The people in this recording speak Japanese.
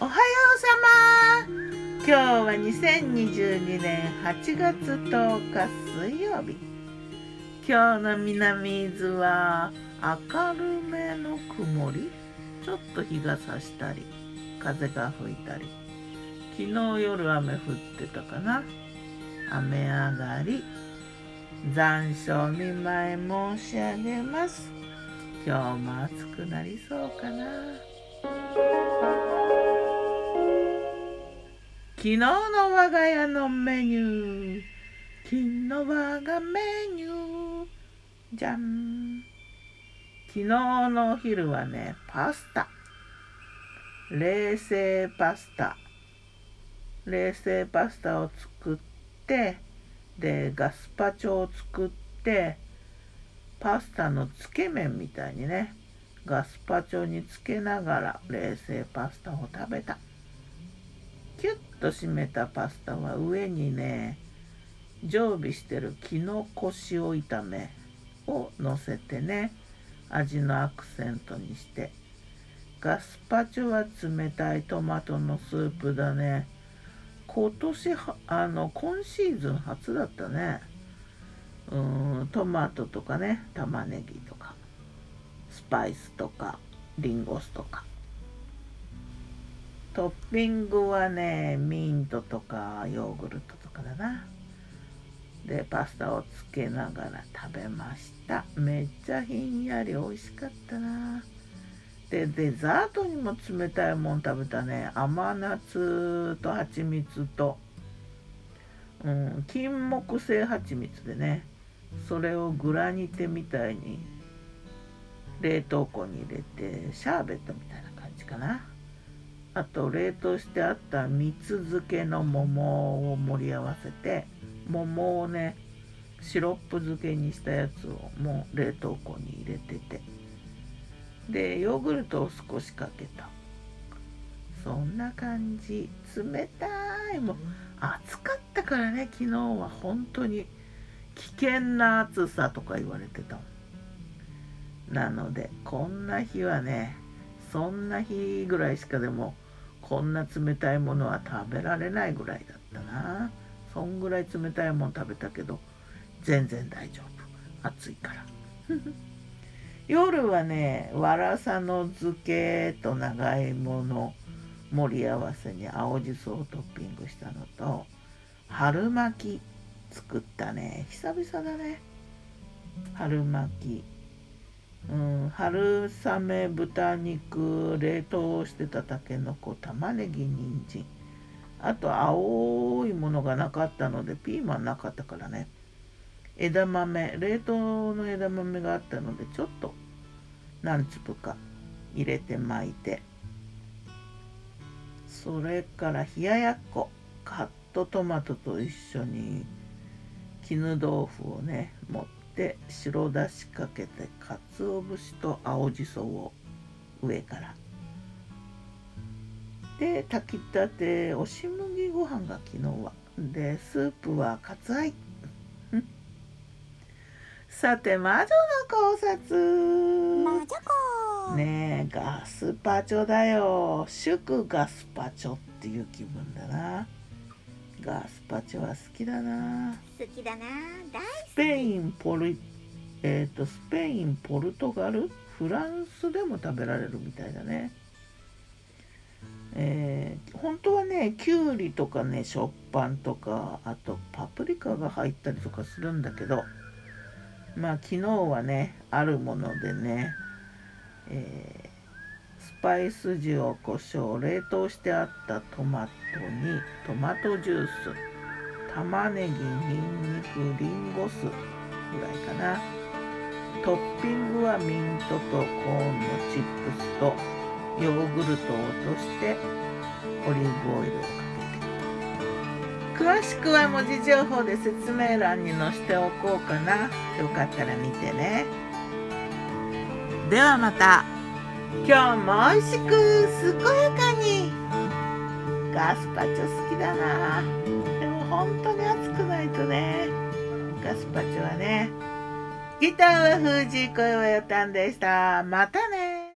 おはようさま。今日は2022年8月10日水曜日。今日の南伊豆は明るめの曇り。ちょっと日が差したり風が吹いたり。昨日夜雨降ってたかな。雨上がり。残暑見舞い申し上げます。今日も暑くなりそうかな。昨日の我が家のメニュー。昨日我がメニュー。じゃん。昨日のお昼はねパスタ。冷製パスタ。冷製パスタを作ってでガスパチョを作ってパスタのつけ麺みたいにねガスパチョにつけながら冷製パスタを食べた。キュッと締めたパスタは上にね常備してるきのこ塩炒めをのせてね味のアクセントにしてガスパチョは冷たいトマトのスープだね。今年はあの今シーズン初だったね。うんトマトとかね玉ねぎとかスパイスとかリンゴ酢とか。トッピングはねミントとかヨーグルトとかだな。でパスタをつけながら食べました。めっちゃひんやり美味しかったな。でデザートにも冷たいもん食べたね。甘夏と蜂蜜と、うん、金木犀蜂蜜でね。それをグラニテみたいに冷凍庫に入れてシャーベットみたいな感じかな。あと冷凍してあった蜜漬けの桃を盛り合わせて桃をねシロップ漬けにしたやつをもう冷凍庫に入れてて。でヨーグルトを少しかけた。そんな感じ。冷たい。もう暑かったからね昨日は本当に。危険な暑さとか言われてたなのでこんな日はねそんな日ぐらいしかでもこんな冷たいものは食べられないぐらいだったな。そんぐらい冷たいもん食べたけど全然大丈夫。暑いから。夜はねわらさの漬けと長芋の盛り合わせに青じそをトッピングしたのと春巻き作ったね。久々だね。春巻き、春雨豚肉冷凍してたたけのこ玉ねぎ人参。あと青いものがなかったのでピーマンなかったからね。枝豆冷凍の枝豆があったのでちょっと何粒か入れて巻いて。それから冷ややっこ。カットトマトと一緒に絹豆腐をね持ってて白だしかけて鰹節と青じそを上から。で炊きたて押し麦ご飯が昨日は。でスープはカツアイ。さて魔女の考察。魔女子。ねえガスパチョだよ。祝ガスパチョっていう気分だなガスパチョは好きだな。好きだな。大好き。スペインポルえっ、ー、とスペインポルトガルフランスでも食べられるみたいだね。えー、本当はねきゅうりとかね食パンとかあとパプリカが入ったりとかするんだけどまあ昨日はねあるものでね、えー、スパイス塩胡椒冷凍してあったトマトにトマトジュース玉ねぎにんにくりんご酢ぐらいかな。トッピングはミントとコーンのチップスとヨーグルトを落としてオリーブオイルをかけて。詳しくは文字情報で説明欄に載せておこうかな。よかったら見てね。ではまた。今日も美味しく健やかに。ガスパチョ好きだな。でも本当に暑くないとね。ガスパチョはね。ギターは封じ声はよたんでした。またね。